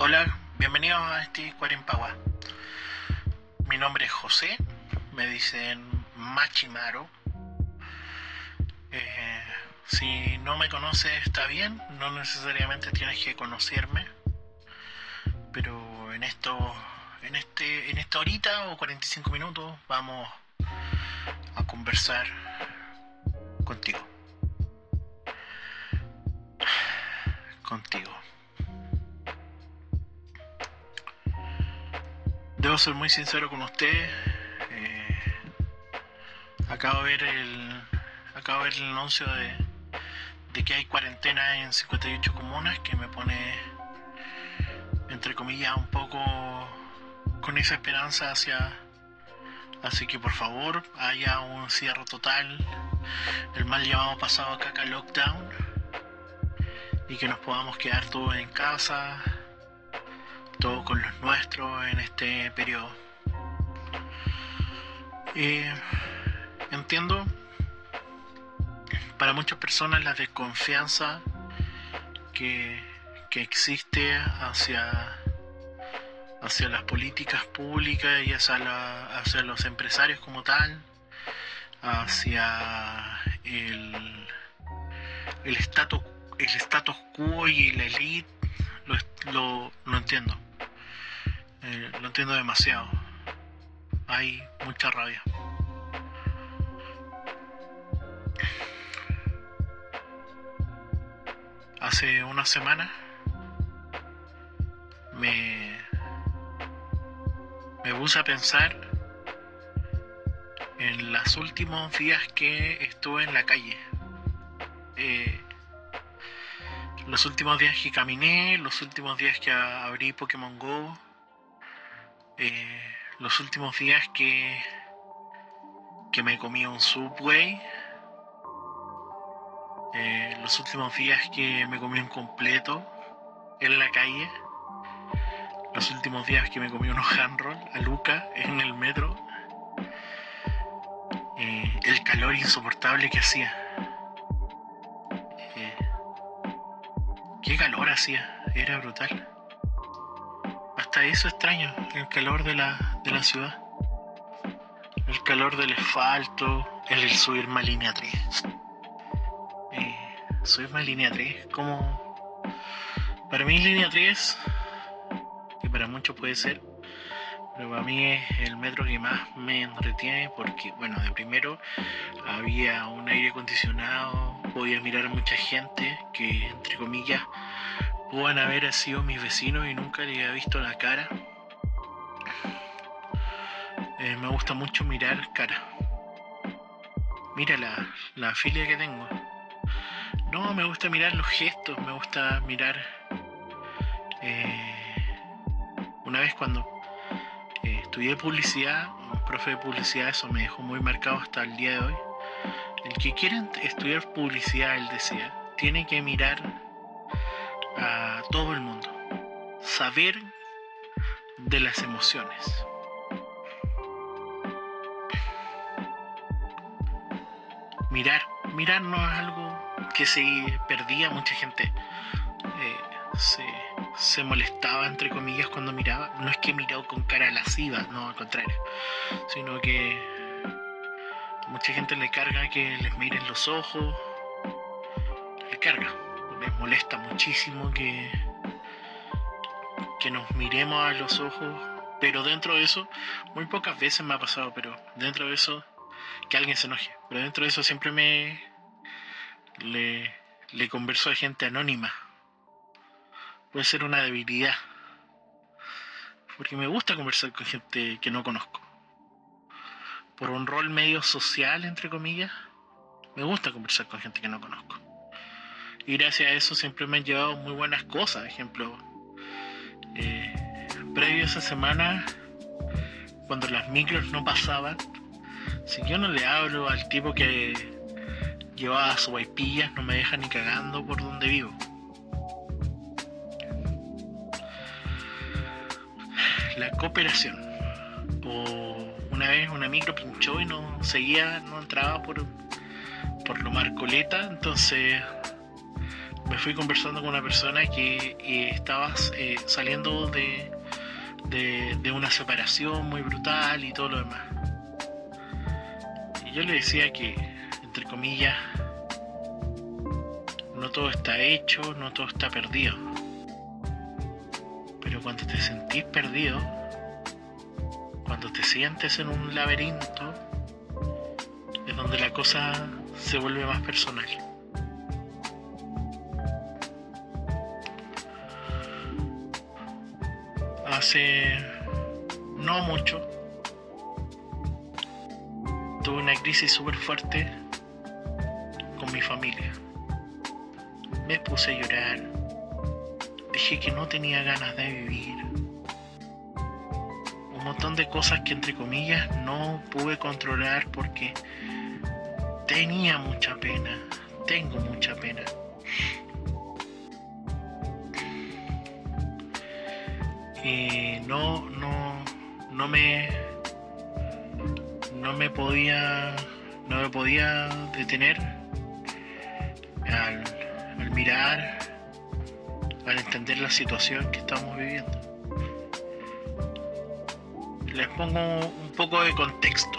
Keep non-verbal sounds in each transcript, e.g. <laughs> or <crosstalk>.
Hola, bienvenidos a este Cuarempagua. Mi nombre es José, me dicen Machimaro. Eh, si no me conoces está bien, no necesariamente tienes que conocerme, pero en esto, en este, en esta horita o 45 minutos vamos a conversar contigo. Contigo. Debo ser muy sincero con usted. eh, acabo de ver el. Acabo de ver el anuncio de, de que hay cuarentena en 58 comunas que me pone entre comillas un poco con esa esperanza hacia así que por favor haya un cierre total el mal llamado pasado acá lockdown y que nos podamos quedar todos en casa todo con los nuestros en este periodo. Eh, entiendo para muchas personas la desconfianza que, que existe hacia, hacia las políticas públicas y hacia, la- hacia los empresarios como tal, hacia el, el status el status quo y la elite lo, lo, lo entiendo. Eh, lo entiendo demasiado. Hay mucha rabia. Hace una semana me, me puse a pensar en los últimos días que estuve en la calle. Eh, los últimos días que caminé, los últimos días que abrí Pokémon Go, eh, los últimos días que, que me comí un Subway, eh, los últimos días que me comí un completo en la calle, los últimos días que me comí unos handroll a Luca en el metro, eh, el calor insoportable que hacía. Eh, Qué calor hacía, era brutal. Eso extraño, el calor de la, de la ciudad. El calor del asfalto, el, subirme a línea 3. Eh, subirme a línea 3, como... Para mí línea 3, que para muchos puede ser, pero para mí es el metro que más me entretiene porque, bueno, de primero había un aire acondicionado, podía mirar a mucha gente que, entre comillas, puedan haber sido mis vecinos y nunca les había visto la cara. Eh, me gusta mucho mirar cara. Mira la, la filia que tengo. No, me gusta mirar los gestos, me gusta mirar... eh, una vez cuando eh, estudié publicidad, un profe de publicidad, eso me dejó muy marcado hasta el día de hoy. El que quiera estudiar publicidad, él decía, tiene que mirar a todo el mundo, saber de las emociones. Mirar, mirar no es algo que se perdía mucha gente. eh, se, se molestaba entre comillas cuando miraba. No es que miró con cara lasciva, no al contrario. Sino que mucha gente le carga que les miren los ojos. Le carga. Les molesta muchísimo que, que nos miremos a los ojos. Pero dentro de eso, muy pocas veces me ha pasado, pero dentro de eso, que alguien se enoje. Pero dentro de eso siempre me le, le converso a gente anónima. Puede ser una debilidad. Porque me gusta conversar con gente que no conozco. Por un rol medio social, entre comillas, me gusta conversar con gente que no conozco. Y gracias a eso siempre me han llevado muy buenas cosas. Ejemplo, eh, previo a esa semana, cuando las micros no pasaban, si yo no le hablo al tipo que llevaba su vaipillas, no me deja ni cagando por donde vivo. La cooperación. O una vez una micro pinchó y no seguía, no entraba por, por lo marcoleta, entonces me fui conversando con una persona que eh, estaba eh, saliendo de, de, una separación muy brutal y todo lo demás. Y yo le decía que, entre comillas, no todo está hecho, no todo está perdido. Pero cuando te sentís perdido, cuando te sientes en un laberinto, es donde la cosa se vuelve más personal. Hace no mucho tuve una crisis súper fuerte con mi familia. Me puse a llorar. Dije que no tenía ganas de vivir. Un montón de cosas que entre comillas no pude controlar porque tenía mucha pena. Tengo mucha pena. Y no, no, no me, no me podía, no me podía detener al, al mirar, al entender la situación que estamos viviendo. Les pongo un poco de contexto.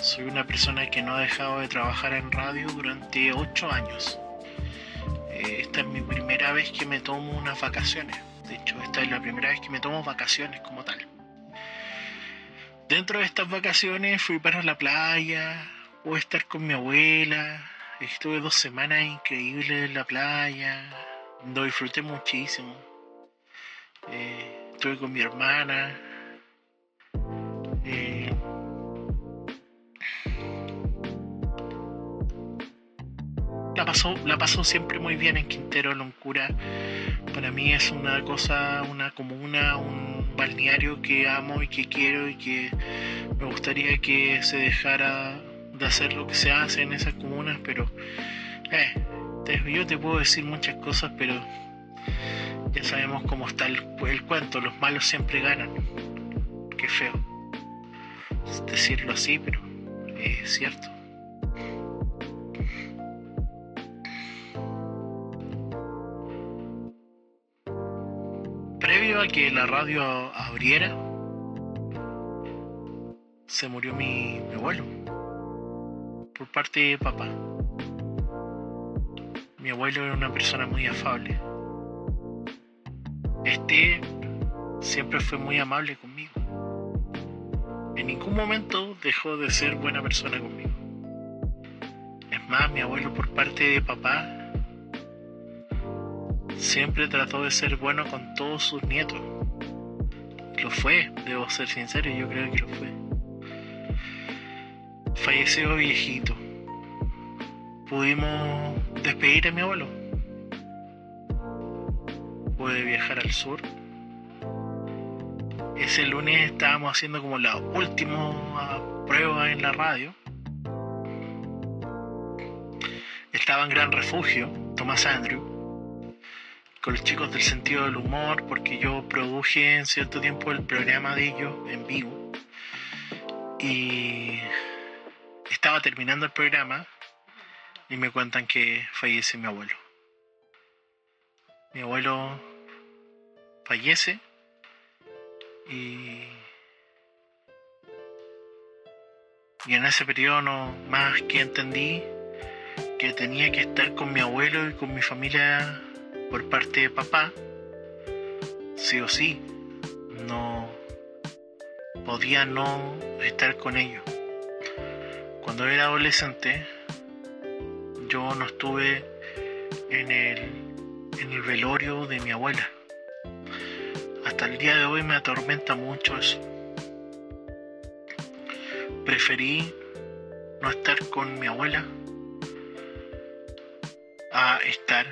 Soy una persona que no ha dejado de trabajar en radio durante 8 años. Eh, esta es mi primera vez que me tomo unas vacaciones. De hecho, esta es la primera vez que me tomo vacaciones como tal. Dentro de estas vacaciones fui para la playa, pude estar con mi abuela, estuve dos semanas increíbles en la playa, lo disfruté muchísimo. Eh, estuve con mi hermana. La pasó, la pasó siempre muy bien en Quintero Loncura para mí es una cosa, una comuna, un balneario que amo y que quiero y que me gustaría que se dejara de hacer lo que se hace en esas comunas, pero eh, yo te puedo decir muchas cosas, pero ya sabemos cómo está el, el cuento, los malos siempre ganan. Qué feo decirlo así, pero es cierto. Que la radio abriera, se murió mi, abuelo por parte de papá. Mi abuelo era una persona muy afable. Este siempre fue muy amable conmigo. En ningún momento dejó de ser buena persona conmigo. Es más, mi abuelo por parte de papá siempre trató de ser bueno con todos sus nietos. Lo fue, debo ser sincero, yo creo que lo fue. Falleció viejito. Pudimos despedir a mi abuelo. Pude viajar al sur. Ese lunes estábamos haciendo como la última prueba en la radio. Estaba en Gran Refugio, Tomás Andrew con los chicos del sentido del humor, porque yo produje en cierto tiempo el programa de ellos en vivo. Y estaba terminando el programa y me cuentan que fallece mi abuelo. Mi abuelo fallece y, y en ese periodo no más que entendí que tenía que estar con mi abuelo y con mi familia por parte de papá, sí o sí, no podía no estar con ellos. Cuando era adolescente, yo no estuve en el, en el velorio de mi abuela. Hasta el día de hoy me atormenta mucho eso. Preferí no estar con mi abuela a estar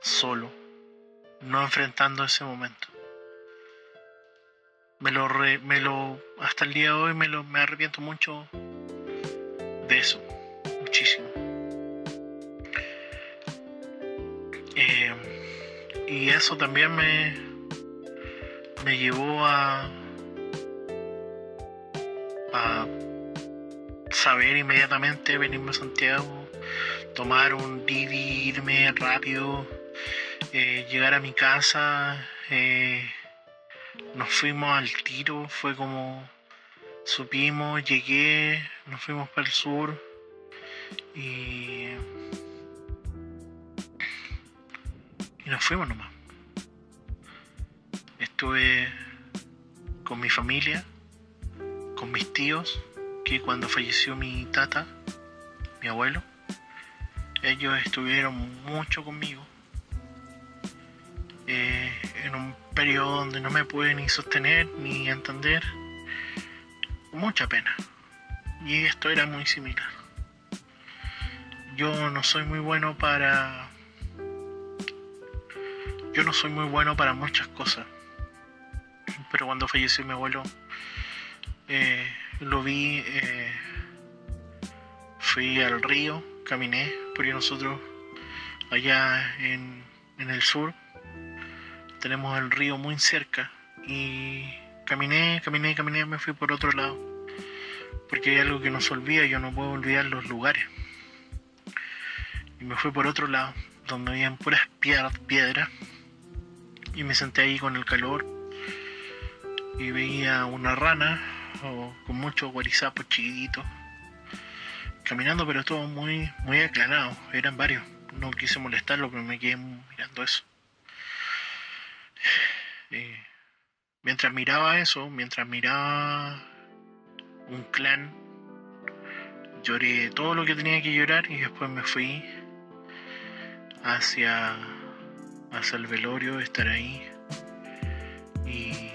solo, no enfrentando ese momento. Me lo, me lo, hasta el día de hoy me lo, me arrepiento mucho de eso, muchísimo. Eh, y eso también me, me llevó a, a saber inmediatamente venirme a Santiago tomar un Didi, irme rápido, eh, llegar a mi casa. eh, nos fuimos al tiro, fue como supimos, llegué, nos fuimos para el sur y, y nos fuimos nomás. Estuve con mi familia, con mis tíos, que cuando falleció mi tata, mi abuelo, ellos estuvieron mucho conmigo. Eh, en un periodo donde no me pude ni sostener ni entender. Mucha pena. Y esto era muy similar. Yo no soy muy bueno para... Yo no soy muy bueno para muchas cosas. Pero cuando falleció mi abuelo, eh, lo vi, eh, fui al río, caminé, porque nosotros allá en, en el sur tenemos el río muy cerca y caminé, caminé, caminé, me fui por otro lado. Porque hay algo que no se olvida, yo no puedo olvidar los lugares. Y me fui por otro lado, donde habían puras piedras. Y me senté ahí con el calor. Y veía una rana, o con muchos guarizapos chiquititos. Caminando, pero todo muy, muy aclarado. Eran varios. No quise molestarlo, pero me quedé mirando eso. Eh, mientras miraba eso, mientras miraba un clan, lloré todo lo que tenía que llorar y después me fui hacia, hacia el velorio, estar ahí y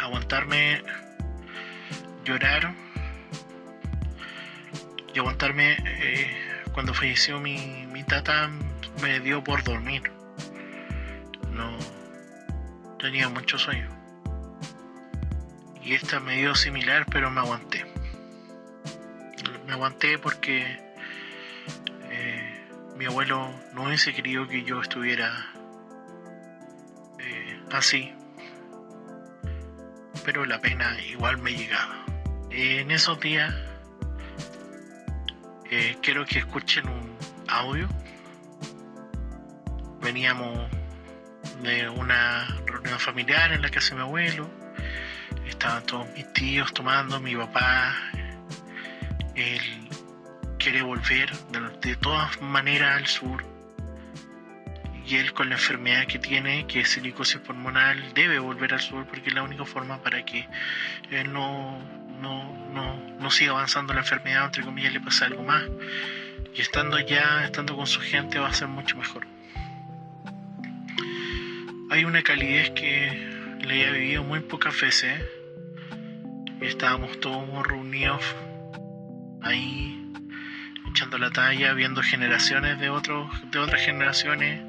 aguantarme llorar y aguantarme eh, cuando falleció mi, mi tata me dio por dormir no tenía mucho sueño. Y esta me dio similar, pero me aguanté. Me aguanté porque eh, mi abuelo no hubiese querido que yo estuviera eh, así. Pero la pena igual me llegaba. en esos días eh, quiero que escuchen un audio. Veníamos de una reunión familiar en la casa de mi abuelo. Estaban todos mis tíos tomando, mi papá. Él quiere volver de, de todas maneras al sur. Y él con la enfermedad que tiene, que es silicosis pulmonar, debe volver al sur porque es la única forma para que él no, no, no, no siga avanzando la enfermedad, entre comillas, le pasa algo más. Y estando allá, estando con su gente, va a ser mucho mejor hay una calidez que le he vivido muy pocas veces. Estábamos todos reunidos ahí, echando la talla, viendo generaciones de, otros, de otras generaciones,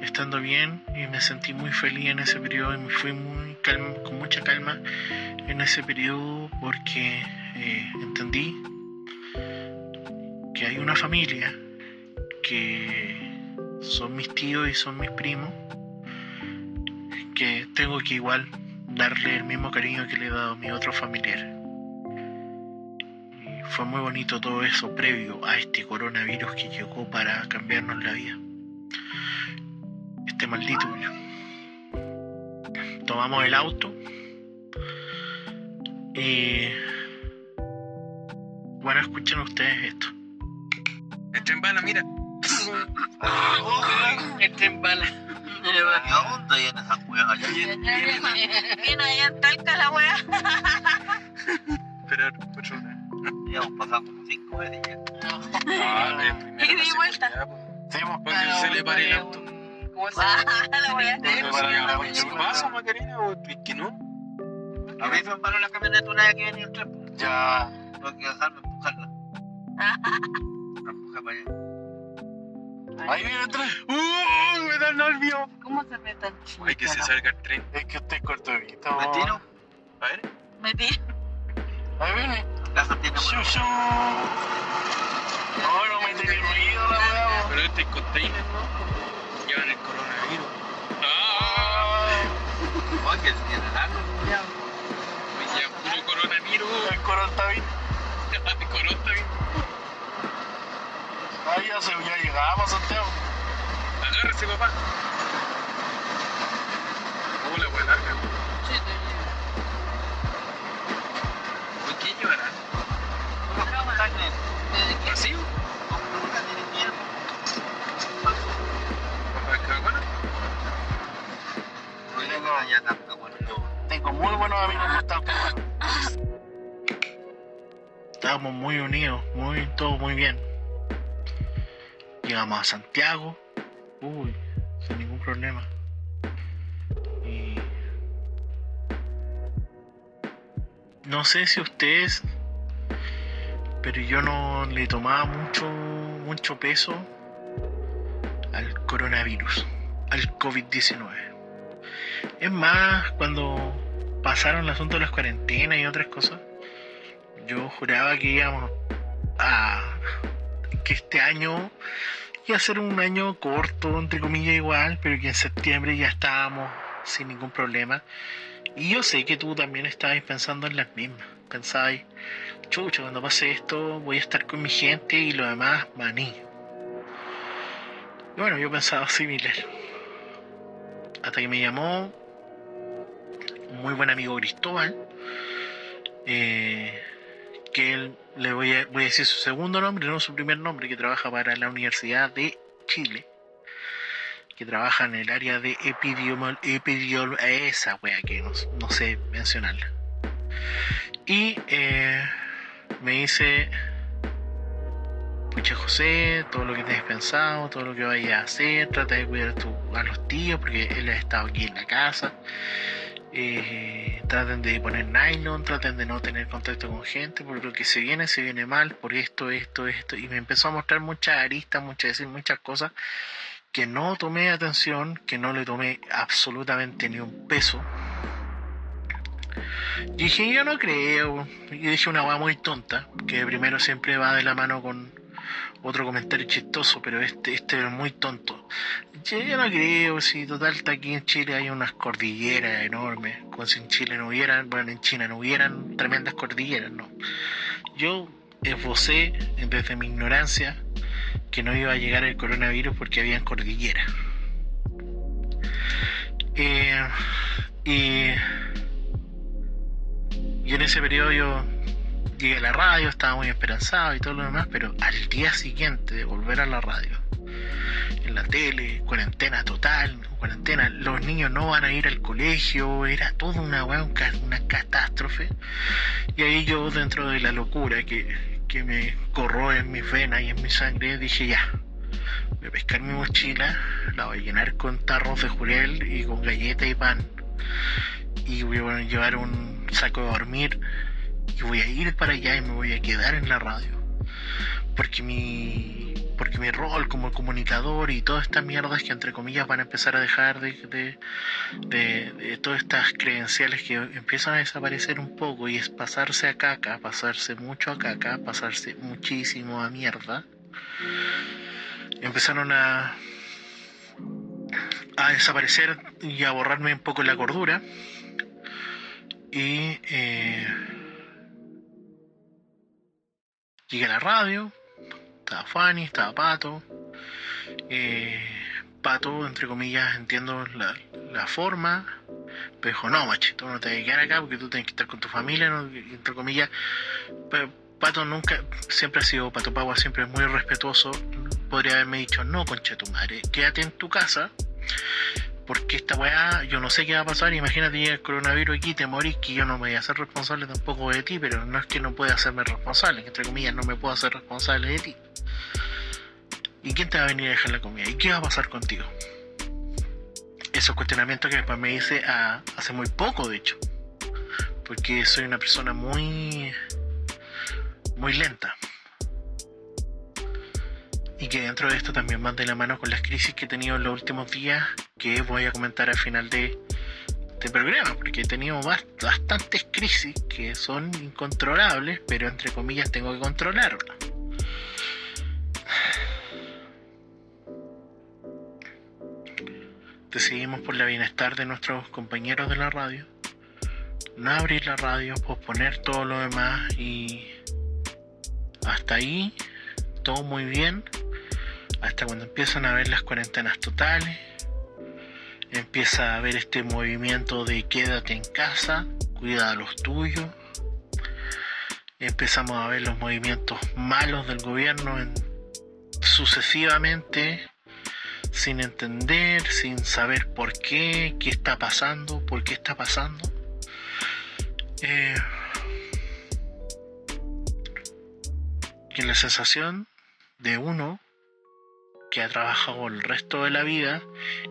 estando bien. Y me sentí muy feliz en ese periodo y me fui muy calma, con mucha calma en ese periodo porque eh, entendí que hay una familia que son mis tíos y son mis primos que tengo que igual darle el mismo cariño que le he dado a mi otro familiar. Y fue muy bonito todo eso previo a este coronavirus que llegó para cambiarnos la vida. Este maldito. Tomamos el auto y bueno, escuchen ustedes esto. Esto en bala, mira. Este en bala. ¿Qué onda ahí en esa cueva allá? Viene ahí en Talca la wea. <laughs> Pero otro Ya hemos pasado como cinco veces ya. Ah, el primero Y la di vuelta. seguridad, po. Sí, Cuando se le pare el auto. ¿Cómo se llama? La wea. Cuando se le pare el paso, Macarena, o es que no. A mí se me paró la camioneta una vez que venía el tren. pues. ya. Tengo que dejarme empujarla. <laughs> La empujé para allá. Ahí viene el tren. ¡Uh! Me da nervio. ¿Cómo se ve tan chido? Hay que se salga el tren. Es que usted es corto de vista. ¿Me tiro? A ver. Metí. Ahí viene. La. No, no me tiene ruido la weá. Pero este es container, ¿no? Llevan el coronavirus. ¡Ah! Oye, que tiene largo, ya puro coronavirus. El coro está bien. <laughs> El coronavirus. Ya, se, ya llegamos a Santiago. Agárrese, papá. ¿Cómo la voy larga? Sí, te ¿Por qué llevará? ¿Vacío? ¿Papá de Caguana? Tengo muy buenos amigos que están con Estábamos muy unidos, muy, todo muy bien. Llegamos a Santiago, uy, sin ningún problema. Y no sé si ustedes, pero yo no le tomaba mucho, mucho peso al coronavirus, al COVID-19. Es más, cuando pasaron el asunto de las cuarentenas y otras cosas, yo juraba que íbamos a que este año iba a ser un año corto, entre comillas igual, pero que en septiembre ya estábamos sin ningún problema. Y yo sé que tú también estabas pensando en las mismas. Pensabas, chucha, cuando pase esto voy a estar con mi gente y lo demás, maní. Y bueno, yo pensaba similar. Hasta que me llamó un muy buen amigo Cristóbal, eh, que él, le voy a, decir su segundo nombre, no su primer nombre, que trabaja para la Universidad de Chile, que trabaja en el área de epidemiología, esa wea que no, no sé mencionarla. Y eh, me dice, pucha José, todo lo que te pensado, todo lo que vayas a hacer, trata de cuidar a los tíos, porque él ha estado aquí en la casa. Eh, traten de poner nylon, traten de no tener contacto con gente, porque lo que se viene, se viene mal, por esto, esto, esto. Y me empezó a mostrar muchas aristas, muchas muchas cosas que no tomé atención, que no le tomé absolutamente ni un peso. Dije, yo no creo. Y dije una hueá muy tonta, que primero siempre va de la mano con otro comentario chistoso, pero este, este es muy tonto. Yo, yo no creo, si total está aquí en Chile hay unas cordilleras enormes, como si en Chile no hubieran, bueno, en China no hubieran tremendas cordilleras, no. Yo esbocé desde mi ignorancia que no iba a llegar el coronavirus porque habían cordilleras. Eh, y, y en ese periodo yo llegué a la radio, estaba muy esperanzado y todo lo demás, pero al día siguiente de volver a la radio, en la tele, cuarentena total, cuarentena, los niños no van a ir al colegio, era toda una una catástrofe. Y ahí yo, dentro de la locura que, que me corroe en mis venas y en mi sangre, dije ya, voy a pescar mi mochila, la voy a llenar con tarros de jurel y con galleta y pan. Y voy a llevar un saco de dormir y voy a ir para allá y me voy a quedar en la radio. Porque mi, porque mi rol como comunicador y todas estas mierdas que entre comillas van a empezar a dejar de, de, de- de todas estas credenciales que empiezan a desaparecer un poco y es pasarse a caca, pasarse mucho a caca, pasarse muchísimo a mierda. Empezaron a, a desaparecer y a borrarme un poco la cordura. Y eh, llegué a la radio, estaba Fanny, estaba Pato. eh, Pato, entre comillas, entiendo la, la forma, pero dijo, no, machito, no te vas a quedar acá porque tú tienes que estar con tu familia, entre comillas. Pero Pato nunca, siempre ha sido, Pato Pagua siempre es muy respetuoso. Podría haberme dicho, no, concha tu madre, quédate en tu casa, porque esta weá, yo no sé qué va a pasar. Imagínate llega el coronavirus aquí, te morís, que yo no me voy a hacer responsable tampoco de ti, pero no es que no pueda hacerme responsable, que entre comillas no me puedo hacer responsable de ti. ¿Y quién te va a venir a dejar la comida? ¿Y qué va a pasar contigo? Esos cuestionamientos que después me hice hace muy poco, de hecho. Porque soy una persona muy. muy lenta. Y que dentro de esto también van de la mano con las crisis que he tenido en los últimos días, que voy a comentar al final de este programa, porque he tenido bast- bastantes crisis que son incontrolables, pero entre comillas tengo que controlarlas. decidimos por la bienestar de nuestros compañeros de la radio no abrir la radio, posponer todo lo demás y hasta ahí todo muy bien, hasta cuando empiezan a ver las cuarentenas totales, empieza a haber este movimiento de quédate en casa, cuida a los tuyos, empezamos a ver los movimientos malos del gobierno en, sucesivamente, sin entender, sin saber por qué, qué está pasando, por qué está pasando. Eh, que la sensación de uno que ha trabajado el resto de la vida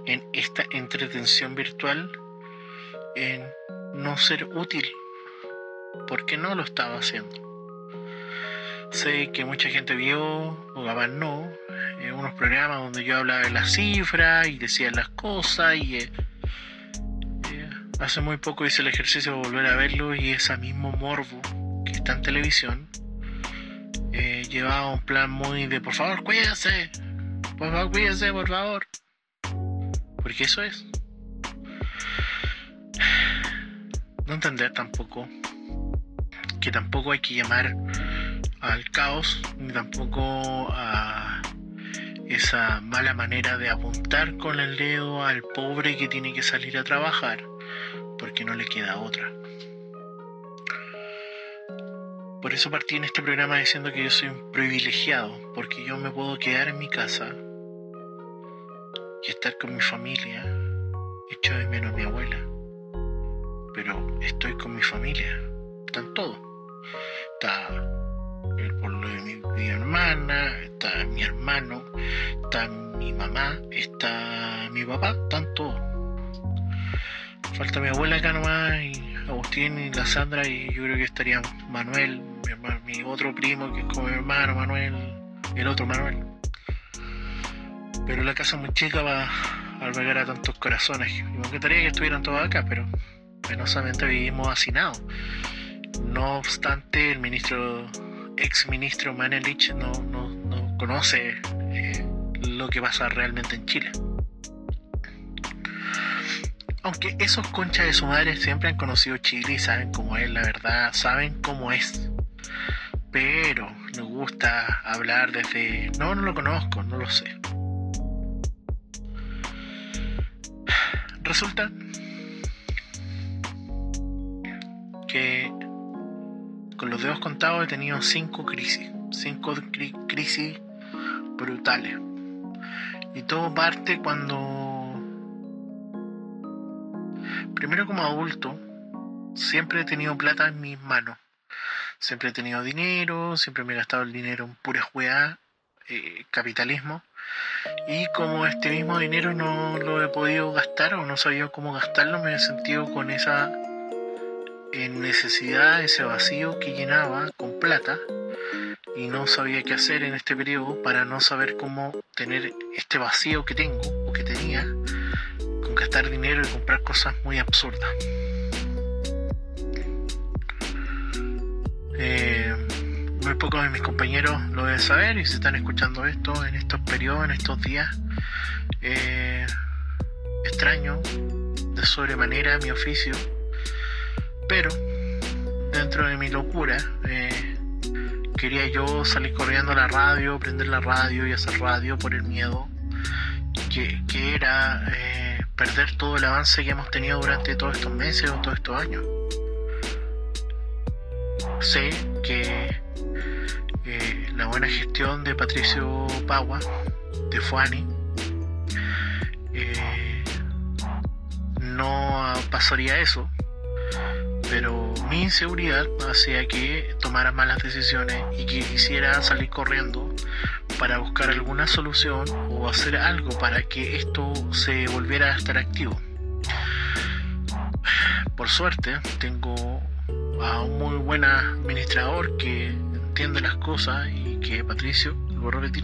en esta entretención virtual en no ser útil porque no lo estaba haciendo. Sé que mucha gente vio o capaz no eh, unos programas donde yo hablaba de las cifras y decía las cosas y eh, eh, hace muy poco hice el ejercicio de volver a verlo y ese mismo morbo que está en televisión llevaba un plan muy de por favor cuídese por por favor. Porque eso es. No entender tampoco que tampoco hay que llamar al caos, ni tampoco a esa mala manera de apuntar con el dedo al pobre que tiene que salir a trabajar, porque no le queda otra. Por eso partí en este programa diciendo que yo soy un privilegiado, porque yo me puedo quedar en mi casa y estar con mi familia. Echo de menos a mi abuela. Pero estoy con mi familia. Están todos. Está el pueblo de mi, hermana, está mi hermano, está mi mamá, está mi papá, están todos. Falta mi abuela acá nomás y Agustín y la Sandra y yo creo que estaría Manuel, mi, mi otro primo que es como mi hermano Manuel, el otro Manuel. Pero la casa muy chica va a albergar a tantos corazones. Me encantaría que estuvieran todos acá, pero penosamente vivimos hacinados. No obstante, el ministro, ex ministro Manelich no, no, conoce eh, lo que pasa realmente en Chile. Aunque esos conchas de su madre siempre han conocido Chile y saben cómo es, la verdad, saben cómo es. Pero nos gusta hablar desde... No, no lo conozco, no lo sé. Resulta que con los dedos contados he tenido cinco crisis, cinco crisis brutales. Y todo parte cuando, primero como adulto, siempre he tenido plata en mis manos. Siempre he tenido dinero, siempre me he gastado el dinero en pura juega, eh, capitalismo. Y como este mismo dinero no lo he podido gastar o no sabía cómo gastarlo, me he sentido con esa eh, necesidad, ese vacío que llenaba con plata y no sabía qué hacer en este periodo para no saber cómo tener este vacío que tengo o que tenía con gastar dinero y comprar cosas muy absurdas. Eh, muy pocos de mis compañeros lo deben saber y si están escuchando esto en estos periodos, en estos días. Eh, extraño de sobremanera mi oficio, pero dentro de mi locura eh, quería yo salir corriendo a la radio, prender la radio y hacer radio por el miedo que, era eh, perder todo el avance que hemos tenido durante todos estos meses o todos estos años. Sé que la buena gestión de Patricio Pagua, de Fuani, eh, no pasaría eso, pero mi inseguridad hacía que tomara malas decisiones y que quisiera salir corriendo para buscar alguna solución o hacer algo para que esto se volviera a estar activo. Por suerte, tengo a un muy buen administrador que entiende las cosas y que Patricio, lo repetir,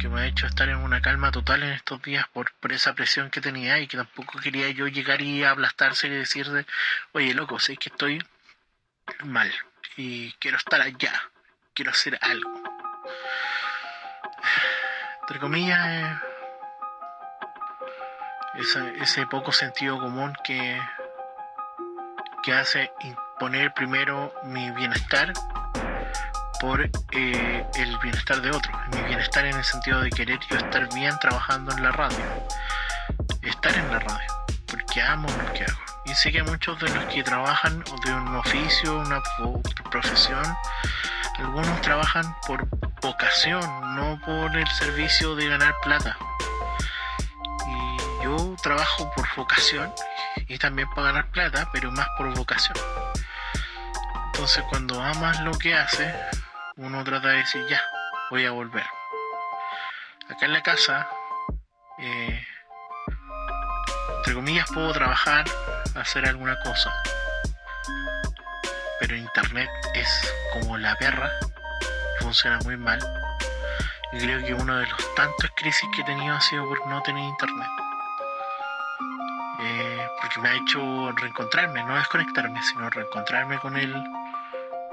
que me ha hecho estar en una calma total en estos días por, por esa presión que tenía y que tampoco quería yo llegar y aplastarse y decirle, oye loco, sé que estoy mal y quiero estar allá, quiero hacer algo. Entre comillas, eh, ese, ese poco sentido común que, que hace imponer primero mi bienestar por eh, el bienestar de otros. Mi bienestar en el sentido de querer yo estar bien trabajando en la radio. Estar en la radio, porque amo lo que hago. Y sé que muchos de los que trabajan de un oficio, una profesión, algunos trabajan por vocación, no por el servicio de ganar plata. Y yo trabajo por vocación y también para ganar plata, pero más por vocación. Entonces cuando amas lo que haces, uno trata de decir, ya, voy a volver. Acá en la casa, eh, entre comillas, puedo trabajar, hacer alguna cosa. Pero internet es como la perra, funciona muy mal. Y creo que uno de los tantos crisis que he tenido ha sido por no tener internet. Eh, porque me ha hecho reencontrarme, no desconectarme, sino reencontrarme con él,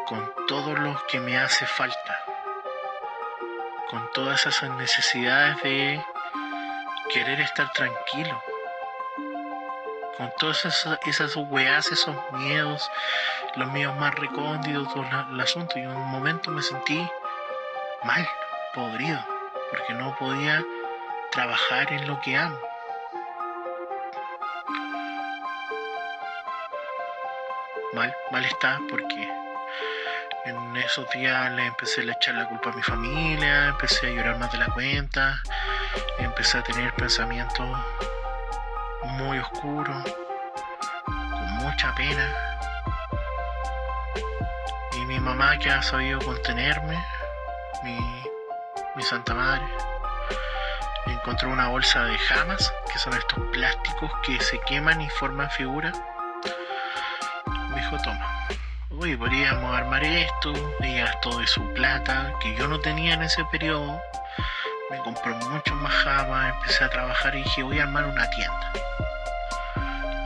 con todo lo que me hace falta, con todas esas necesidades de querer estar tranquilo, con todas esas, esas weas, esos miedos, los míos más recónditos, todo el asunto. Y en un momento me sentí mal, podrido, porque no podía trabajar en lo que amo. Mal, mal está porque en esos días le empecé a echar la culpa a mi familia, empecé a llorar más de la cuenta, empecé a tener pensamientos muy oscuros, con mucha pena. Y mi mamá que ha sabido contenerme, mi, mi santa madre, encontró una bolsa de jamas, que son estos plásticos que se queman y forman figuras. Me dijo, toma, uy, podríamos armar esto, ella gastó de su plata, que yo no tenía en ese periodo. Me compró mucho más jamas, empecé a trabajar y dije, voy a armar una tienda.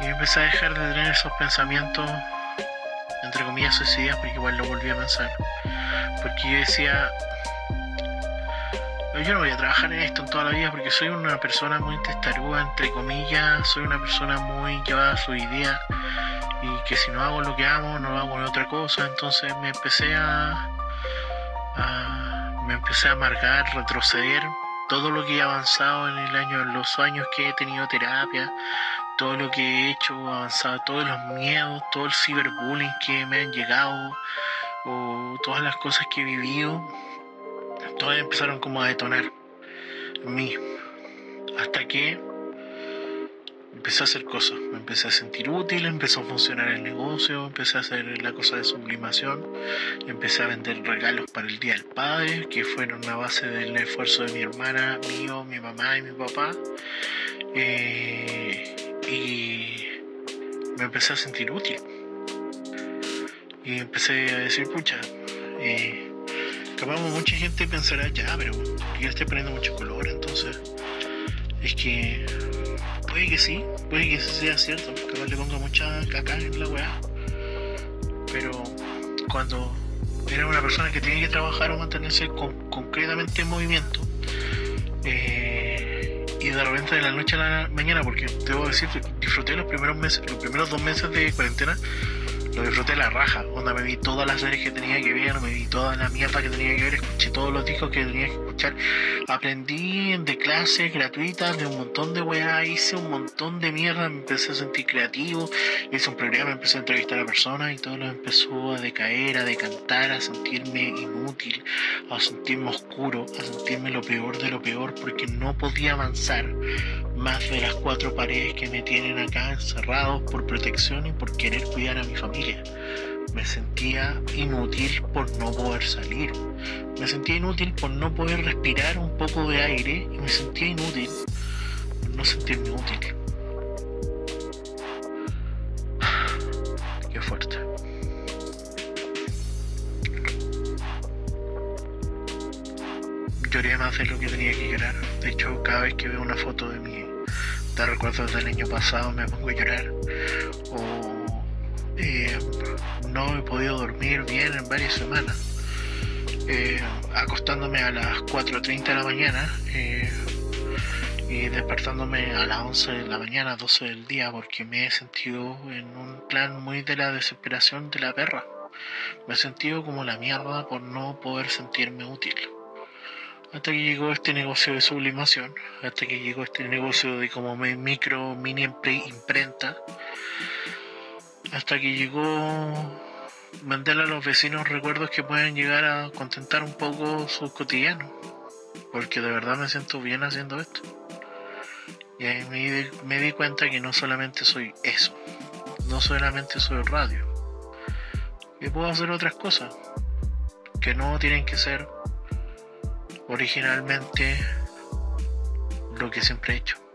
Y empecé a dejar de tener esos pensamientos, entre comillas, suicidas, porque igual lo volví a pensar. Porque yo decía, yo no voy a trabajar en esto en toda la vida porque soy una persona muy testaruda, entre comillas, soy una persona muy llevada a su idea y que si no hago lo que amo, no hago otra cosa. Entonces me empecé a, me empecé a amargar, retroceder todo lo que he avanzado en el año, los años que he tenido terapia, todo lo que he hecho, avanzado, todos los miedos, todo el ciberbullying que me han llegado, o todas las cosas que he vivido, todas empezaron como a detonar mí. Hasta que empecé a hacer cosas, me empecé a sentir útil, empezó a funcionar el negocio, empecé a hacer la cosa de sublimación, empecé a vender regalos para el Día del Padre, que fueron a base del esfuerzo de mi hermana, mío, mi mamá y mi papá. Eh, y me empecé a sentir útil. Y empecé a decir, pucha, eh, mucha gente pensará, ya, pero yo estoy poniendo mucho color, entonces es que puede que sí, puede que sea cierto, capaz le ponga mucha caca en la weá. Pero cuando era una persona que tenía que trabajar o mantenerse con- concretamente en movimiento, eh, y de repente de la noche a la mañana, porque debo decir, disfruté los primeros meses, los primeros dos meses de cuarentena, lo disfruté la raja, onda me vi todas las series que tenía que ver, me vi toda la mierda que tenía que ver, escuché todos los discos que tenía que aprendí de clases gratuitas de un montón de weá, hice un montón de mierda, me empecé a sentir creativo, hice un programa, empecé a entrevistar a personas y todo lo empezó a decaer, a decantar, a sentirme inútil, a sentirme oscuro, a sentirme lo peor de lo peor porque no podía avanzar más de las cuatro paredes que me tienen acá encerrados por protección y por querer cuidar a mi familia. Me sentía inútil por no poder salir. Me sentía inútil por no poder respirar un poco de aire y me sentía inútil por no sentirme útil. Qué fuerte. Lloré más de lo que tenía que llorar. De hecho, cada vez que veo una foto de mi de recuerdos del año pasado me pongo a llorar. Eh, no he podido dormir bien en varias semanas. Eh, acostándome a las 4.30 de la mañana eh, y despertándome a las 11 de la mañana, 12 del día, porque me he sentido en un plan muy de la desesperación de la perra. me he sentido como la mierda por no poder sentirme útil. Hasta que llegó este negocio de sublimación, hasta que llegó este negocio de como micro, mini imprenta, hasta que llegó mandarle a los vecinos recuerdos que pueden llegar a contentar un poco su cotidiano, porque de verdad me siento bien haciendo esto. Y ahí me, di cuenta que no solamente soy eso, no solamente soy radio, que puedo hacer otras cosas, que no tienen que ser originalmente lo que siempre he hecho.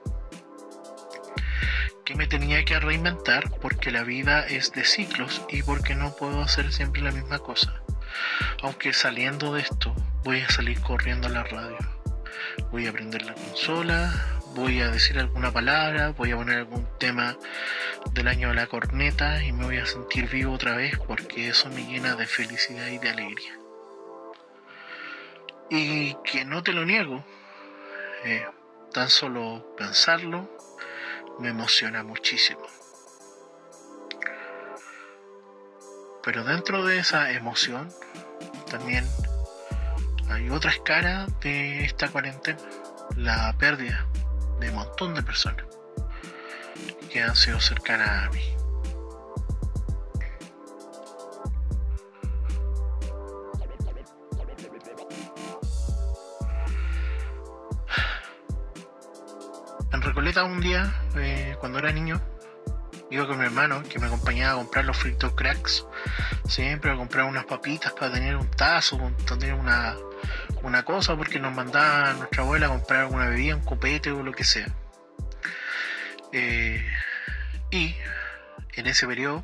Que me tenía que reinventar porque la vida es de ciclos y porque no puedo hacer siempre la misma cosa. Aunque saliendo de esto voy a salir corriendo a la radio. Voy a aprender la consola, voy a decir alguna palabra, voy a poner algún tema del año de la corneta y me voy a sentir vivo otra vez porque eso me llena de felicidad y de alegría. Y que no te lo niego, eh, tan solo pensarlo me emociona muchísimo. Pero dentro de esa emoción también hay otra escala de esta cuarentena, la pérdida de un montón de personas que han sido cercanas a mí. Recoleta un día, eh, cuando era niño, iba con mi hermano que me acompañaba a comprar los fritos cracks. Siempre a comprar unas papitas para tener un tazo, tener una, una cosa, porque nos mandaba nuestra abuela a comprar alguna bebida, un copete o lo que sea. Eh, y en ese periodo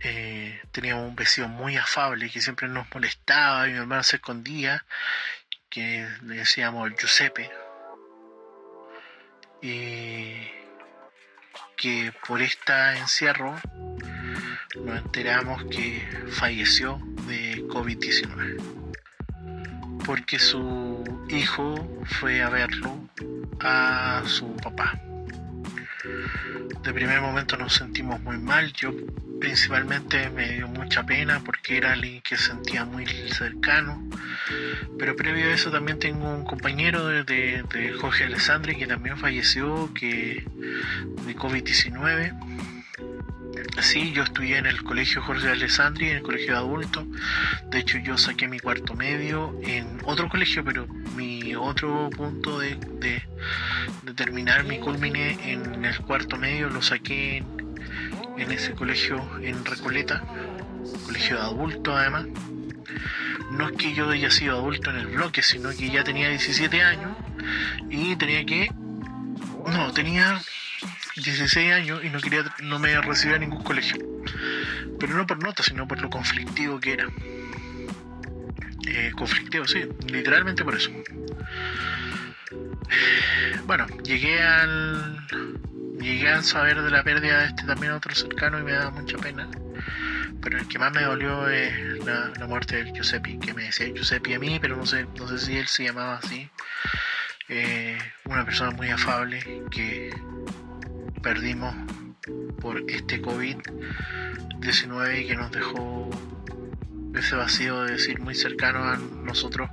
eh, teníamos un vecino muy afable que siempre nos molestaba y mi hermano se escondía, que le decíamos Giuseppe. Y que por este encierro nos enteramos que falleció de COVID-19. Porque su hijo fue a verlo a su papá. De primer momento nos sentimos muy mal, yo principalmente me dio mucha pena porque era alguien que sentía muy cercano, pero previo a eso también tengo un compañero de, Jorge Alessandri que también falleció que de COVID-19 Sí, yo estudié en el colegio Jorge Alessandri, en el colegio de adultos. De hecho, yo saqué mi cuarto medio en otro colegio, pero mi otro punto de, de, terminar mi culmine en el cuarto medio lo saqué en, ese colegio en Recoleta, colegio de adultos además. No es que yo haya sido adulto en el bloque, sino que ya tenía 17 años y tenía que... No, tenía 16 años y no quería no me recibir a ningún colegio. Pero no por nota, sino por lo conflictivo que era. Eh, conflictivo, sí, literalmente por eso. Bueno, llegué al. Llegué a saber de la pérdida de este también otro cercano y me da mucha pena. Pero el que más me dolió es la, muerte del Giuseppe, que me decía Giuseppe a mí, pero no sé, no sé si él se llamaba así. Eh, una persona muy afable que perdimos por este COVID-19 que nos dejó ese vacío de decir muy cercano a nosotros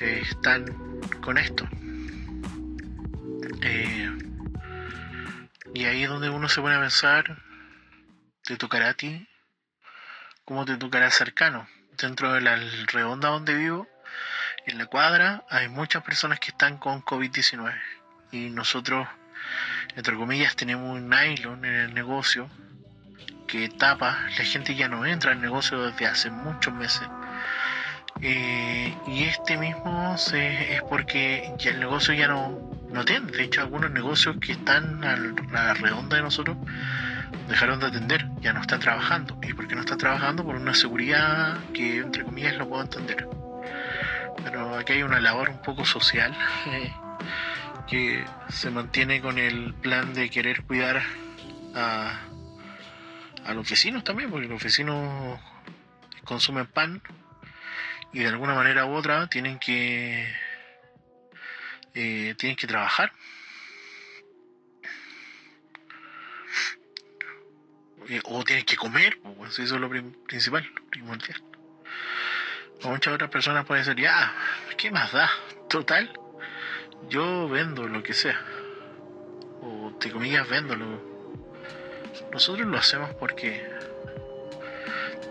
eh, están con esto. Eh, y ahí es donde uno se pone a pensar, te tocará a ti, como te tocará cercano. Dentro de la redonda donde vivo, en la cuadra, hay muchas personas que están con COVID-19 y nosotros entre comillas, tenemos un nylon en el negocio que tapa, la gente ya no entra al negocio desde hace muchos meses. Eh, y este mismo es porque ya el negocio ya no, no tiene. De hecho, algunos negocios que están a la redonda de nosotros dejaron de atender, ya no están trabajando. ¿Y por qué no están trabajando? Por una seguridad que, entre comillas, lo puedo entender. Pero aquí hay una labor un poco social. <laughs> Eh, que se mantiene con el plan de querer cuidar a, a los vecinos también, porque los vecinos consumen pan y de alguna manera u otra tienen que eh, tienen que trabajar. eh, o tienes que comer, pues eso es lo principal, primordial. Muchas otras personas puede ser, ya, ¿qué más da? Total, yo vendo lo que sea. O te comillas vendo lo... Nosotros lo hacemos porque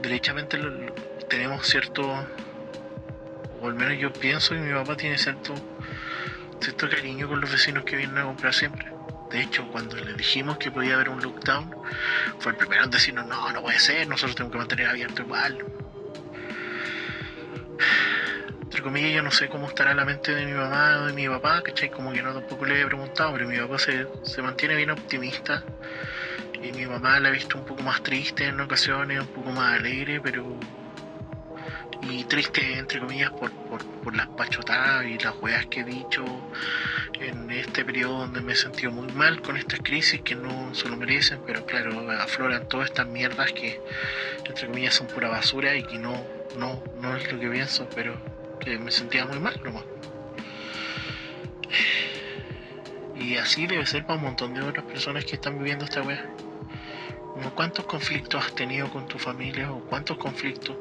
derechamente lo- tenemos cierto, o al menos yo pienso que mi papá tiene cierto, cierto cariño con los vecinos que vienen a comprar siempre. De hecho, cuando le dijimos que podía haber un lockdown, fue el primero en decirnos, no, no puede ser, nosotros tenemos que mantener abierto igual. Comillas, yo no sé cómo estará la mente de mi mamá o de mi papá, ¿cachai? Como que no tampoco le he preguntado, pero mi papá se, se mantiene bien optimista. Y mi mamá la he visto un poco más triste en ocasiones, un poco más alegre, pero. Y triste, entre comillas, por, por, por las pachotadas y las weas que he dicho en este periodo donde me he sentido muy mal con estas crisis que no se lo merecen, pero claro, afloran todas estas mierdas que, entre comillas, son pura basura y que no, no, no es lo que pienso, pero me sentía muy mal nomás. Y así debe ser para un montón de otras personas que están viviendo esta. Como ¿Cuántos conflictos has tenido con tu familia o cuántos conflictos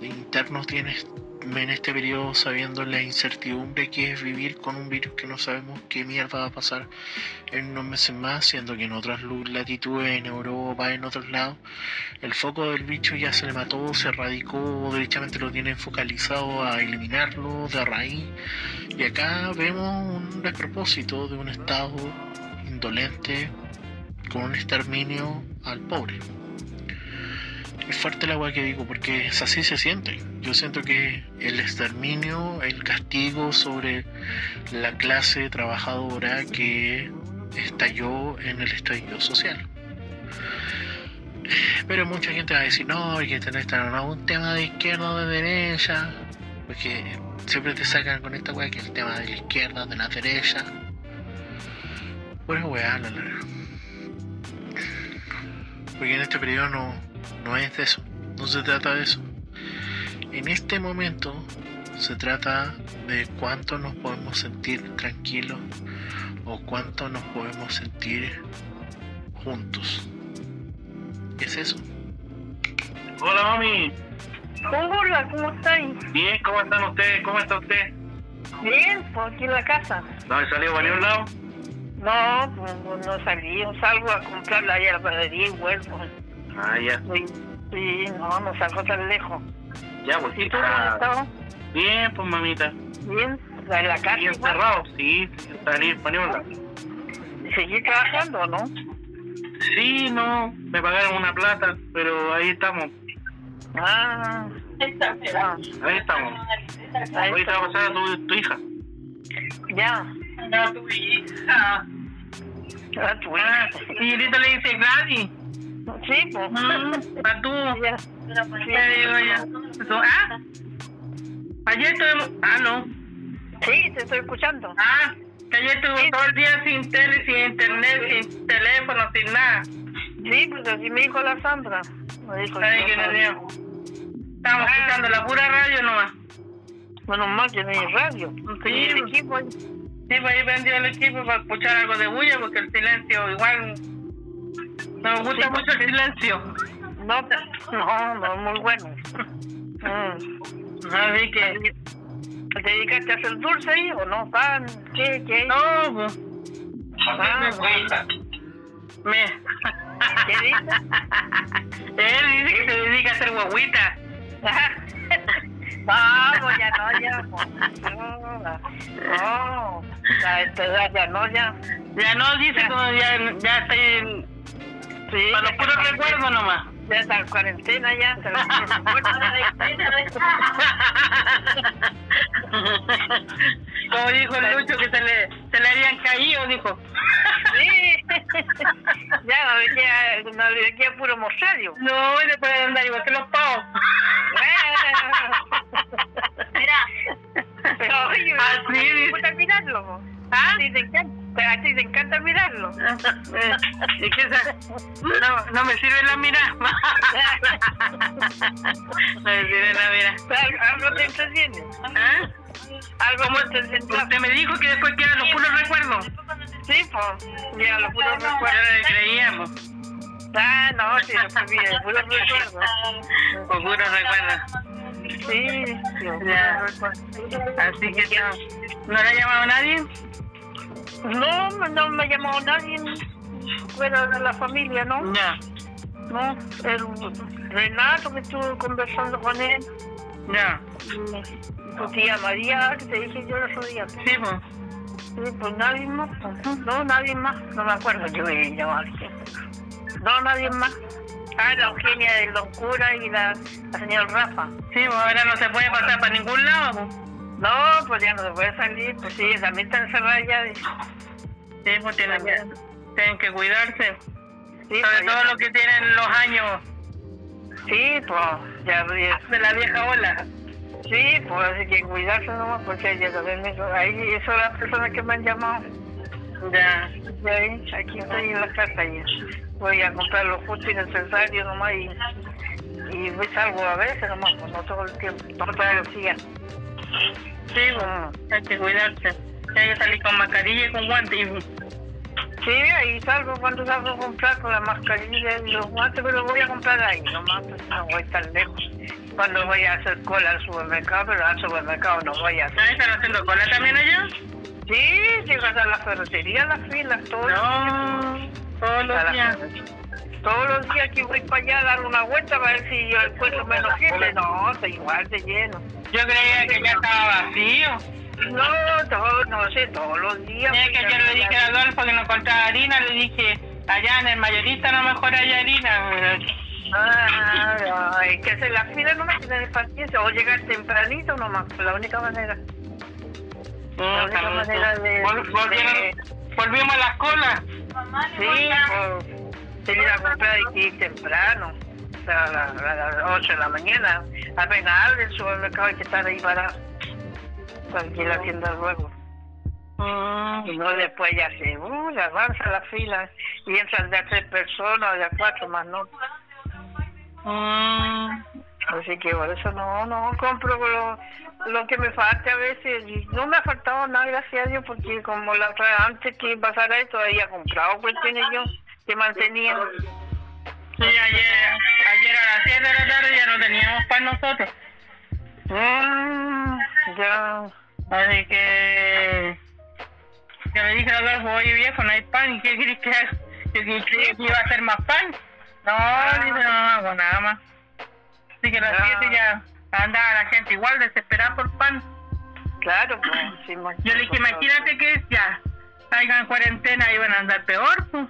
internos tienes en este periodo sabiendo la incertidumbre que es vivir con un virus que no sabemos qué mierda va a pasar en unos meses más, siendo que en otras latitudes, en Europa, en otros lados, el foco del bicho ya se le mató, se erradicó, derechamente lo tienen focalizado a eliminarlo de raíz. Y acá vemos un despropósito de un estado indolente con un exterminio al pobre. Es fuerte la agua que digo porque es así se siente. Yo siento que el exterminio, el castigo sobre la clase trabajadora que estalló en el estallido social. Pero mucha gente va a decir, no, hay que tener un tema de izquierda o de derecha. Porque siempre te sacan con esta weá que el tema de la izquierda, de la derecha. Pues weá, la larga. Porque en este periodo no, no es de eso, no se trata de eso. En este momento se trata de cuánto nos podemos sentir tranquilos o cuánto nos podemos sentir juntos. Es eso. Hola, mami. Hola, ¿cómo estáis? Bien, ¿cómo están ustedes? ¿Cómo está usted? Bien, pues aquí en la casa. ¿No he salido para ningún lado? No, pues pues, no salí, salgo a comprar la hierbadería y vuelvo. Ah, ya. Sí, sí, no, no salgo tan lejos. Ya, pues sí. ¿Y tú cómo ah? Bien, pues mamita. Bien, en la casa. Bien igual. encerrado, sí, salir ningún lado. ¿Seguí trabajando, no? Sí, no, me pagaron una plata, pero ahí estamos, Ah, ah, ahí estamos. ahí Hoy te va a pasar a tu, tu hija. ya. No, tu hija. Ah, tu Ah, hija. y ahorita le dice Gladys. Sí, pues. <laughs> ¿A tú? Ya. Ya digo ya. ¿Ah? Ayer estuvimos... Ah, no. Sí, te estoy escuchando. Ah, que ayer estuvimos todo el día sin tele, sin internet, sin teléfono, sin nada. Sí, pues así me dijo la Sandra. Me dijo Ay, que no tenía. Estábamos escuchando la pura radio nomás. Menos mal que no hay radio. Sí, Y el pues. equipo. Sí, pues ahí prendió el equipo para escuchar algo de bulla, porque el silencio igual... No me gusta Sí, mucho el silencio. No, no, no, muy bueno. Mm. Así que... ¿Te dedicaste a hacer dulce ahí o no? ¿Pan? ¿Qué? ¿Qué? No, pues... Ah, Me... ¿Qué dices? <laughs> Él dice que se dedica a hacer guaguitas. <laughs> Vamos, ya no, ya. pues. No, no. A esta edad ya no, ya. Ya no, dice como ya, ya estoy en- Sí, para los puros recuerdos nomás. Ya está en cuarentena, ya. Está <laughs> en <laughs> Como dijo el Lucho que se le, se le habían caído, dijo. Sí. <laughs> Ya no le queda, no le queda puro mostrario. No, después de andar igual que los pavos. Mira. Oye, mirarlo. po. ¿Ah? A ti te encanta, a ti te <laughs> que esa- no, no me sirve la mirada. <laughs> no me sirve la mirada. Algo- te entretiene. ¿Ah? Algo te entretiene. Usted me dijo que después quedan los puros recuerdos. Sí, pues. Ya lo puro Ya recuerdo. no le creíamos. Ah, no, sí, después viene puro recuerdo. Por <laughs> puro recuerdo. Sí, Ya. Así que no, ¿no le ha llamado a nadie? No, no me llamó nadie fuera de la familia, ¿no? Ya, No, el Renato que estuve conversando con él, y tu tía María, que te dije yo el otro día. Sí, pues. Sí, pues nadie más, pues, no, nadie más, no me acuerdo yo de llamar. No, nadie más. Ah, la Eugenia del Don Cura y la, la señora Rafa. Sí, pues ahora no se puede pasar para ningún lado. pues. No, pues ya no se puede salir, pues sí, también está encerrada ya. Sí, pues tienen que, tienen que cuidarse. Sí, Sobre pues, todo ya- los que tienen los años Sí, pues ya, ya- de la vieja ola. sí, pues hay que cuidarse nomás, porque ya también eso, ahí, eso son las personas que me han llamado. Ya. De ahí, aquí estoy en la casa y voy a comprar lo justo y necesario nomás y, y salgo a veces nomás, pues no todo el tiempo, no todos los días. Sí, pues hay que cuidarse. Hay que salir con mascarilla y con guantes. Sí, ahí salgo cuando salgo a comprar con la mascarilla y los guantes, pero voy a comprar ahí nomás, pues no voy tan lejos. Cuando voy a hacer cola al supermercado, pero al supermercado no voy a hacer. ¿Ah, están haciendo cola también allá? Sí, llegas a la ferretería, las filas, todo. No, todos los días. Todos los días que voy para allá a dar una vuelta para ver si yo encuentro menos gente. No, está igual de lleno. Yo creía que ya estaba vacío. No, todo, no sé, todos los días. Es que yo le dije a Adolfo que no encontraba harina, le dije, allá en el mayorista a lo mejor hay harina. Ah, hay que hacer la fila nomás, tener paciencia, o llegar tempranito nomás, la única manera. La única manera de... Volvieron- Volvimos a las colas. Sí, tenía que comprar aquí temprano, o a, la- a las 8 de la mañana. Apenas abre el supermercado hay que estar ahí para, la tienda luego. Y no después ya se uh, ya avanza la fila y entran de a tres personas, de a cuatro más no. Mm. Así que por eso no, no compro lo, lo que me falte a veces. Y no me ha faltado nada, gracias a Dios, porque como la otra antes que pasara esto, había comprado cuestiones yo que mantenía. Sí, ayer, ayer a las 7 de la tarde ya no teníamos para nosotros. Mm, ya. Así que yo le dije a Adolfo, oye viejo, no hay pan, ¿y qué querés que haga? Yo que iba a hacer más pan. No, dice, no hago nada más. Así que a las Ah. 7 ya andaba la gente igual desesperada por pan. Claro, pues. sí, Yo le dije, imagínate que ya salgan en cuarentena y van a andar peor, pues.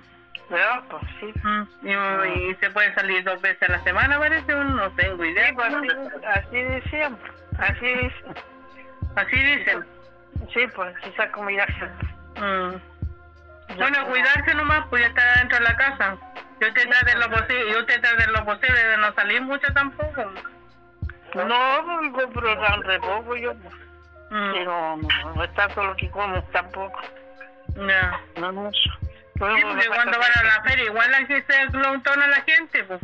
Pero, pues sí. Mm, Y, y se puede salir dos veces a la semana, parece, no tengo idea. Sí, pues así, así decían. Así dicen. Así dicen. Sí, pues quizás hacer. Mm. Bueno, cuidarse nomás, pues ya está dentro de la casa. Y usted trate lo posible, y usted trate lo posible de no salir mucho tampoco. No, pues compro tan re poco yo. pues. Mm, Que no, no, no es tanto lo que como tampoco. ya. No mucho. Pero Sí, porque cuando van a la feria, igual la que se aglutona la gente, pues.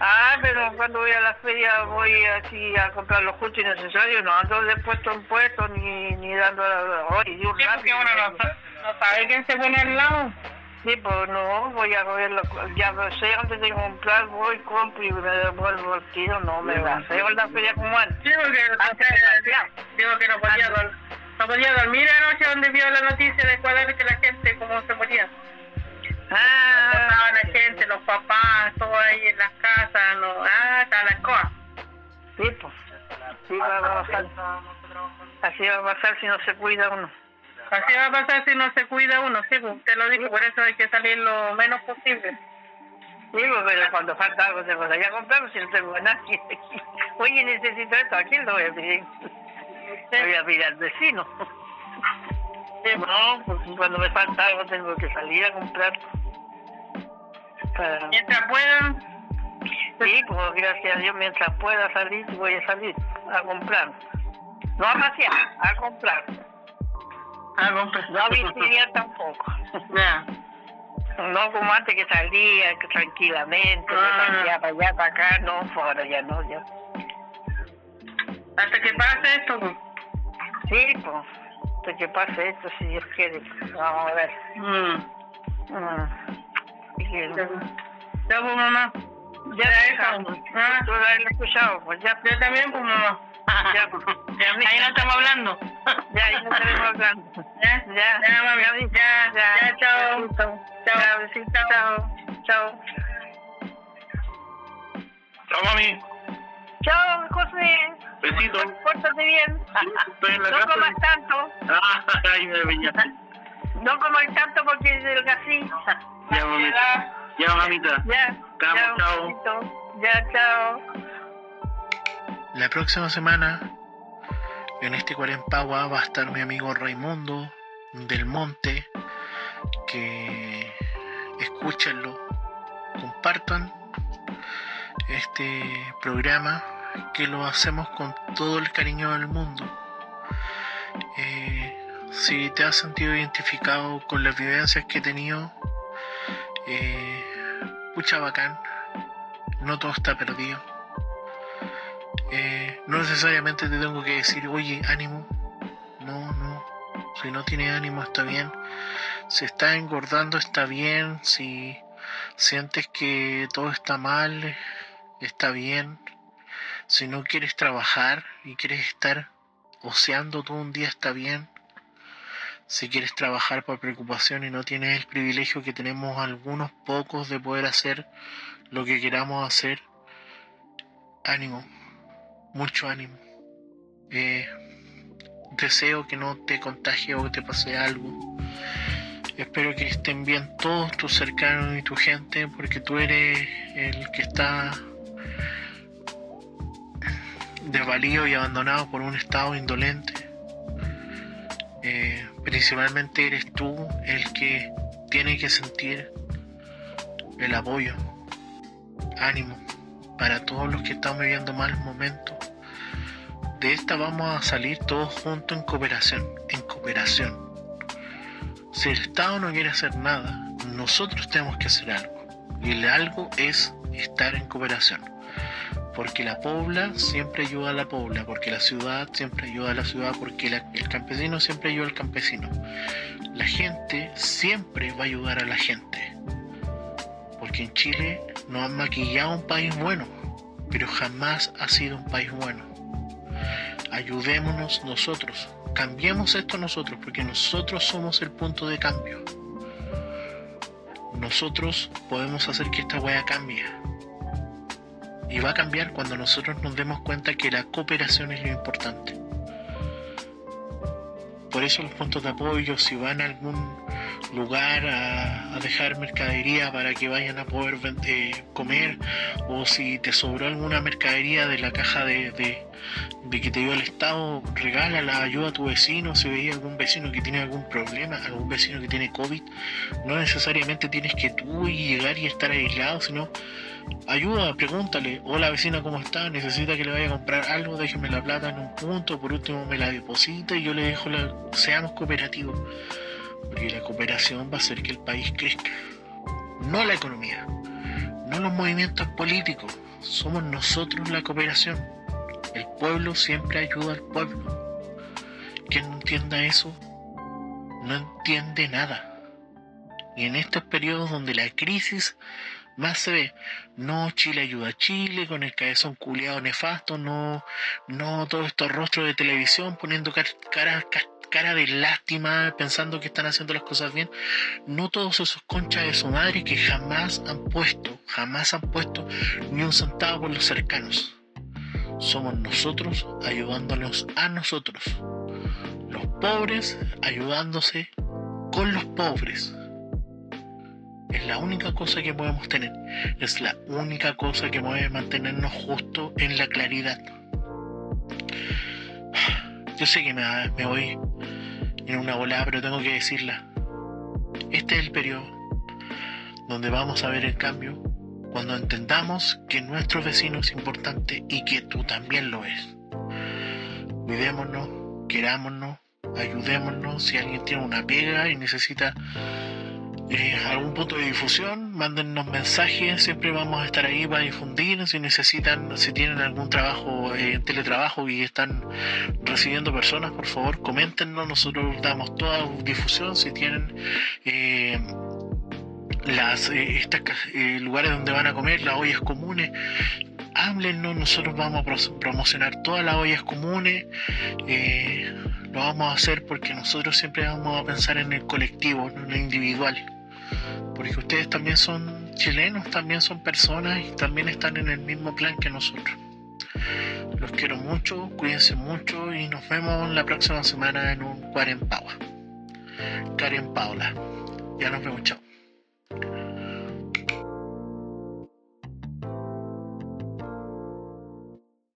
Ah, pero cuando voy a la feria voy así a comprar lo justo y necesario, no ando de puesto en puesto ni, ni dando hoy un Sí, rápido. uno no, no sabe quién se pone al lado. Sí, pues no, voy a ya lo sé, antes de comprar voy, compro y me devuelvo el tiro, no me va a hacer la feria como antes. Sí, porque Antes me hacía. digo que no podía, no podía dormir anoche donde vio la noticia de cuadrar que la gente cómo se moría. Ah, Estaba la gente, los papás, todo ahí en las casas, no, ah, está la escoba. sí, pues, sí va a pasar. Así va a pasar si no se cuida uno. Así va a pasar si no se cuida uno, sí, pues usted lo dijo, por eso hay que salir lo menos posible. Sí, pues, pero cuando falta algo que ir a comprarlo si no tengo a nadie. <laughs> Oye, necesito esto, ¿a quién lo voy a pedir? Le voy a pedir al vecino. No, porque cuando me falta algo tengo que salir a comprar. Para... Mientras puedan, Sí, pues gracias a Dios, mientras pueda salir, voy a salir a comprar. No a pasear, a comprar. algo No a visitar tampoco. Ya. No como antes que salía que tranquilamente, me Ah. salía para allá, para acá, no, ahora ya no, ya. Hasta que pase esto, pues. Sí, pues, hasta que pase esto, si Dios quiere, vamos a ver. Mm. Mm. Ya, pues, mamá. Ya, Ya, eso. pues, Ah. tú lo has escuchado, pues ya, Yo también, pues, mamá. <laughs> ya, pues, ya, mi- Ahí no estamos hablando. <laughs> ya, ahí no estaremos hablando. <laughs> Ya, Ya, ya, mami. Ya, ya, chao. Chao. Chao, besito, chao, chao. Chao, mami. Chao, José. Besito. Pórtate bien. Estoy en la No casa. comas tanto. Ah, <laughs> ay, me veía. No comas tanto porque es delgasí. Ya, mamita. Ya, mamita. Ya. Chao. chao. Ya, chao. La próxima semana, en este Cuarempagua, va a estar mi amigo Raimundo del Monte. Que escúchenlo, compartan este programa que lo hacemos con todo el cariño del mundo. Eh, si te has sentido identificado con las vivencias que he tenido, eh, pucha bacán, no todo está perdido. Eh, no necesariamente te tengo que decir, oye, ánimo. No, no. Si no tiene ánimo está bien. Si está engordando está bien. Si sientes que todo está mal, está bien. Si no quieres trabajar y quieres estar oceando todo un día está bien. Si quieres trabajar por preocupación y no tienes el privilegio que tenemos algunos pocos de poder hacer lo que queramos hacer, ánimo mucho ánimo. Eh, deseo que no te contagie o que te pase algo. Espero que estén bien todos tus cercanos y tu gente, porque tú eres el que está desvalido y abandonado por un estado indolente. Eh, principalmente eres tú el que tiene que sentir el apoyo, ánimo para todos los que están viviendo malos momentos. De esta vamos a salir todos juntos en cooperación, en cooperación. Si el Estado no quiere hacer nada, nosotros tenemos que hacer algo. Y el algo es estar en cooperación. Porque la pobla siempre ayuda a la pobla, porque la ciudad siempre ayuda a la ciudad, porque el campesino siempre ayuda al campesino. La gente siempre va a ayudar a la gente. Porque en Chile nos han maquillado un país bueno, pero jamás ha sido un país bueno. Ayudémonos nosotros, cambiemos esto nosotros, porque nosotros somos el punto de cambio. Nosotros podemos hacer que esta wea cambie. Y va a cambiar cuando nosotros nos demos cuenta que la cooperación es lo importante. Por eso los puntos de apoyo, si van a algún lugar a, a dejar mercadería para que vayan a poder ven- eh, comer, o si te sobró alguna mercadería de la caja de, de, de que te dio el Estado, regálala, ayuda a tu vecino, si veía algún vecino que tiene algún problema, algún vecino que tiene COVID, no necesariamente tienes que tú llegar y estar aislado, sino ayuda, pregúntale, hola vecina, ¿cómo está? Necesita que le vaya a comprar algo, déjeme la plata en un punto, por último me la deposita y yo le dejo la... Seamos cooperativos, porque la cooperación va a hacer que el país crezca, no la economía, no los movimientos políticos, somos nosotros la cooperación. El pueblo siempre ayuda al pueblo. Quien no entienda eso, no entiende nada. Y en estos periodos donde la crisis más se ve, no Chile ayuda a Chile con el cabezón culiado nefasto, no, no todos estos rostros de televisión poniendo car- cara, ca- cara de lástima pensando que están haciendo las cosas bien, no todos esos conchas de su madre que jamás han puesto, jamás han puesto ni un centavo por los cercanos. Somos nosotros ayudándonos a nosotros. Los pobres ayudándose con los pobres. Es la única cosa que podemos tener. Es la única cosa que puede mantenernos justo en la claridad. Yo sé que me, voy en una volada, pero tengo que decirla. Este es el periodo donde vamos a ver el cambio cuando entendamos que nuestro vecino es importante y que tú también lo es. Cuidémonos, querámonos, ayudémonos. Si alguien tiene una pega y necesita eh, algún punto de difusión, mándennos mensajes, siempre vamos a estar ahí para difundir. Si necesitan, si tienen algún trabajo eh, teletrabajo y están recibiendo personas, por favor, coméntenos. Nosotros damos toda difusión. Si tienen eh, las eh, estas lugares donde van a comer, las ollas comunes. Háblennos, nosotros vamos a pro- promocionar todas las ollas comunes. eh, lo vamos a hacer porque nosotros siempre vamos a pensar en el colectivo, no en lo individual. Porque ustedes también son chilenos, también son personas y también están en el mismo plan que nosotros. Los quiero mucho, cuídense mucho y nos vemos la próxima semana en un Karen. Karen Paula. Ya nos vemos, chao.